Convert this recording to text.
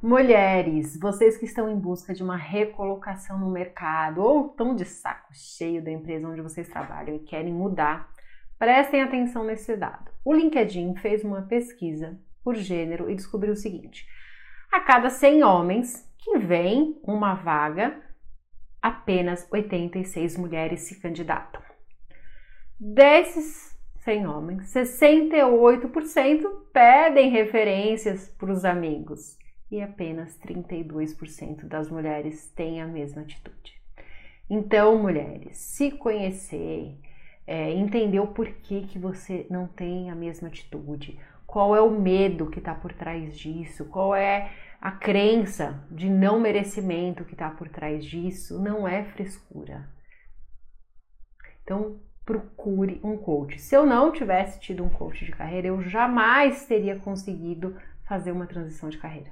Mulheres, vocês que estão em busca de uma recolocação no mercado ou estão de saco cheio da empresa onde vocês trabalham e querem mudar, prestem atenção nesse dado. O LinkedIn fez uma pesquisa por gênero e descobriu o seguinte: a cada 100 homens que vêm uma vaga, apenas 86 mulheres se candidatam. Desses 100 homens, 68% pedem referências para os amigos e apenas 32% das mulheres têm a mesma atitude. Então, mulheres, se conhecer, é, entender o porquê que você não tem a mesma atitude, qual é o medo que está por trás disso, qual é a crença de não merecimento que está por trás disso, não é frescura. Então, procure um coach. Se eu não tivesse tido um coach de carreira, eu jamais teria conseguido fazer uma transição de carreira.